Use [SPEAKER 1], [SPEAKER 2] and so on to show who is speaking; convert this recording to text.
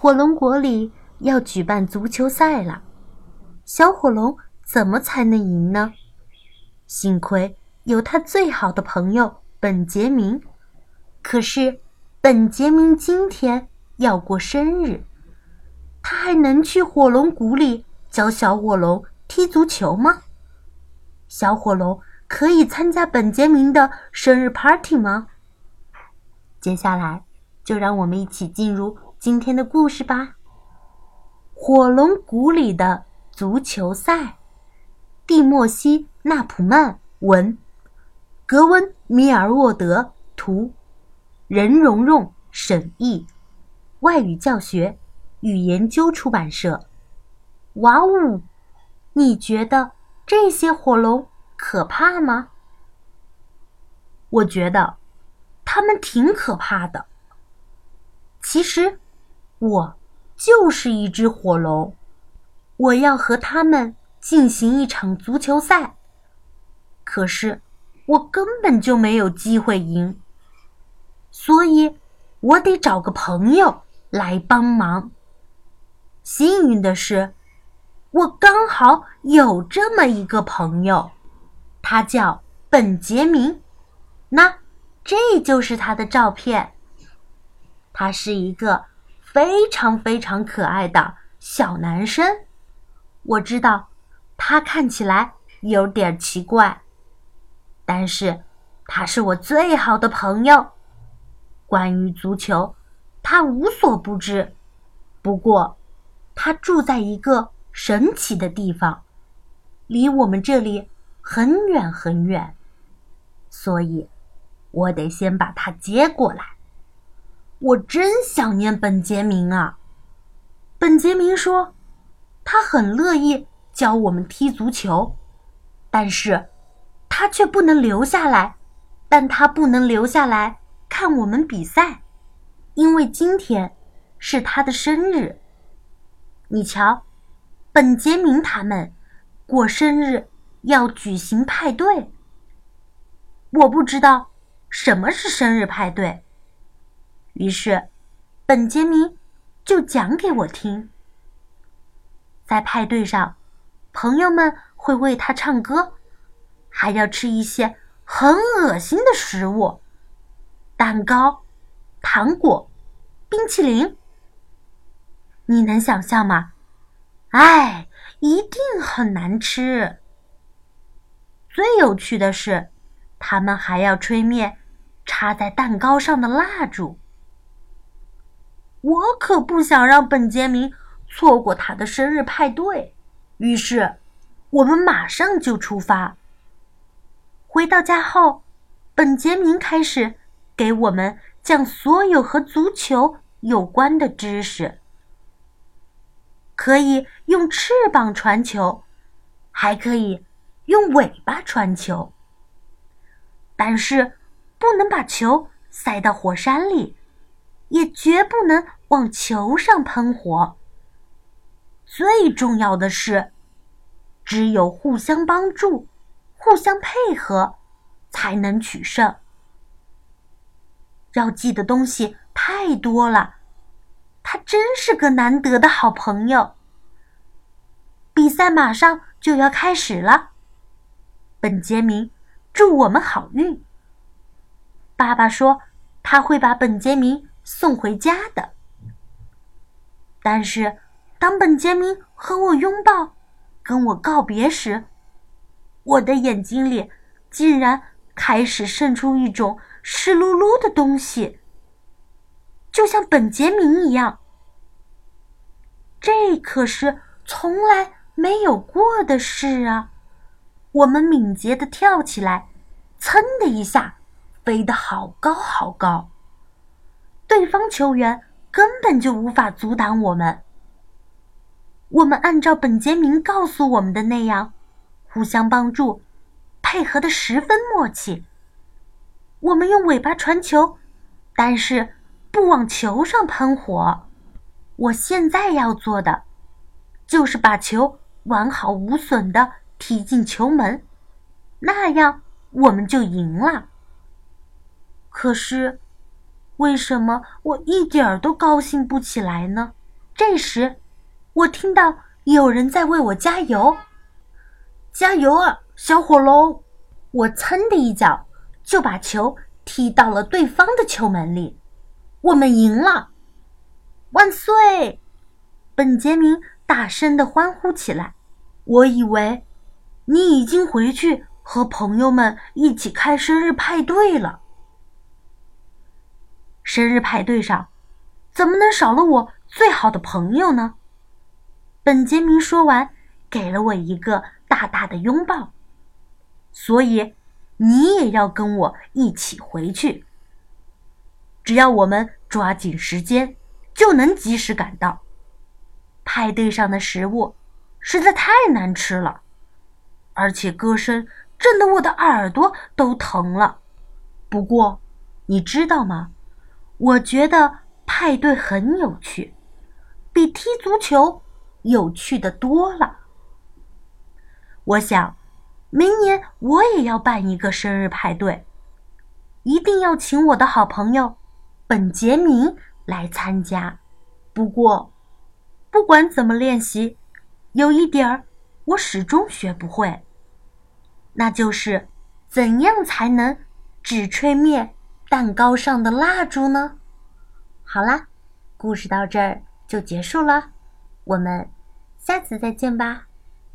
[SPEAKER 1] 火龙国里要举办足球赛了，小火龙怎么才能赢呢？幸亏有他最好的朋友本杰明。可是，本杰明今天要过生日，他还能去火龙谷里教小火龙踢足球吗？小火龙可以参加本杰明的生日 party 吗？接下来，就让我们一起进入今天的故事吧。火龙谷里的足球赛，蒂莫西·纳普曼文，格温·米尔沃德图。任蓉蓉审译，外语教学与研究出版社。哇呜！你觉得这些火龙可怕吗？我觉得它们挺可怕的。其实，我就是一只火龙，我要和他们进行一场足球赛。可是，我根本就没有机会赢。所以，我得找个朋友来帮忙。幸运的是，我刚好有这么一个朋友，他叫本杰明。那，这就是他的照片。他是一个非常非常可爱的小男生。我知道，他看起来有点奇怪，但是他是我最好的朋友。关于足球，他无所不知。不过，他住在一个神奇的地方，离我们这里很远很远，所以，我得先把他接过来。我真想念本杰明啊！本杰明说，他很乐意教我们踢足球，但是，他却不能留下来。但他不能留下来。看我们比赛，因为今天是他的生日。你瞧，本杰明他们过生日要举行派对。我不知道什么是生日派对，于是本杰明就讲给我听。在派对上，朋友们会为他唱歌，还要吃一些很恶心的食物。蛋糕、糖果、冰淇淋，你能想象吗？哎，一定很难吃。最有趣的是，他们还要吹灭插在蛋糕上的蜡烛。我可不想让本杰明错过他的生日派对，于是我们马上就出发。回到家后，本杰明开始。给我们讲所有和足球有关的知识。可以用翅膀传球，还可以用尾巴传球。但是不能把球塞到火山里，也绝不能往球上喷火。最重要的是，只有互相帮助、互相配合，才能取胜。要记的东西太多了，他真是个难得的好朋友。比赛马上就要开始了，本杰明祝我们好运。爸爸说他会把本杰明送回家的，但是当本杰明和我拥抱、跟我告别时，我的眼睛里竟然开始渗出一种。湿漉漉的东西，就像本杰明一样。这可是从来没有过的事啊！我们敏捷的跳起来，噌的一下，飞得好高好高。对方球员根本就无法阻挡我们。我们按照本杰明告诉我们的那样，互相帮助，配合的十分默契。我们用尾巴传球，但是不往球上喷火。我现在要做的，就是把球完好无损的踢进球门，那样我们就赢了。可是，为什么我一点儿都高兴不起来呢？这时，我听到有人在为我加油，
[SPEAKER 2] 加油啊，小火龙！
[SPEAKER 1] 我噌的一脚就把球踢到了对方的球门里。我们赢了！万岁！本杰明大声的欢呼起来。我以为你已经回去和朋友们一起开生日派对了。生日派对上怎么能少了我最好的朋友呢？本杰明说完，给了我一个大大的拥抱。所以，你也要跟我一起回去。只要我们抓紧时间，就能及时赶到。派对上的食物实在太难吃了，而且歌声震得我的耳朵都疼了。不过，你知道吗？我觉得派对很有趣，比踢足球有趣的多了。我想，明年我也要办一个生日派对，一定要请我的好朋友。本杰明来参加，不过，不管怎么练习，有一点儿我始终学不会，那就是怎样才能只吹灭蛋糕上的蜡烛呢？好啦，故事到这儿就结束了，我们下次再见吧。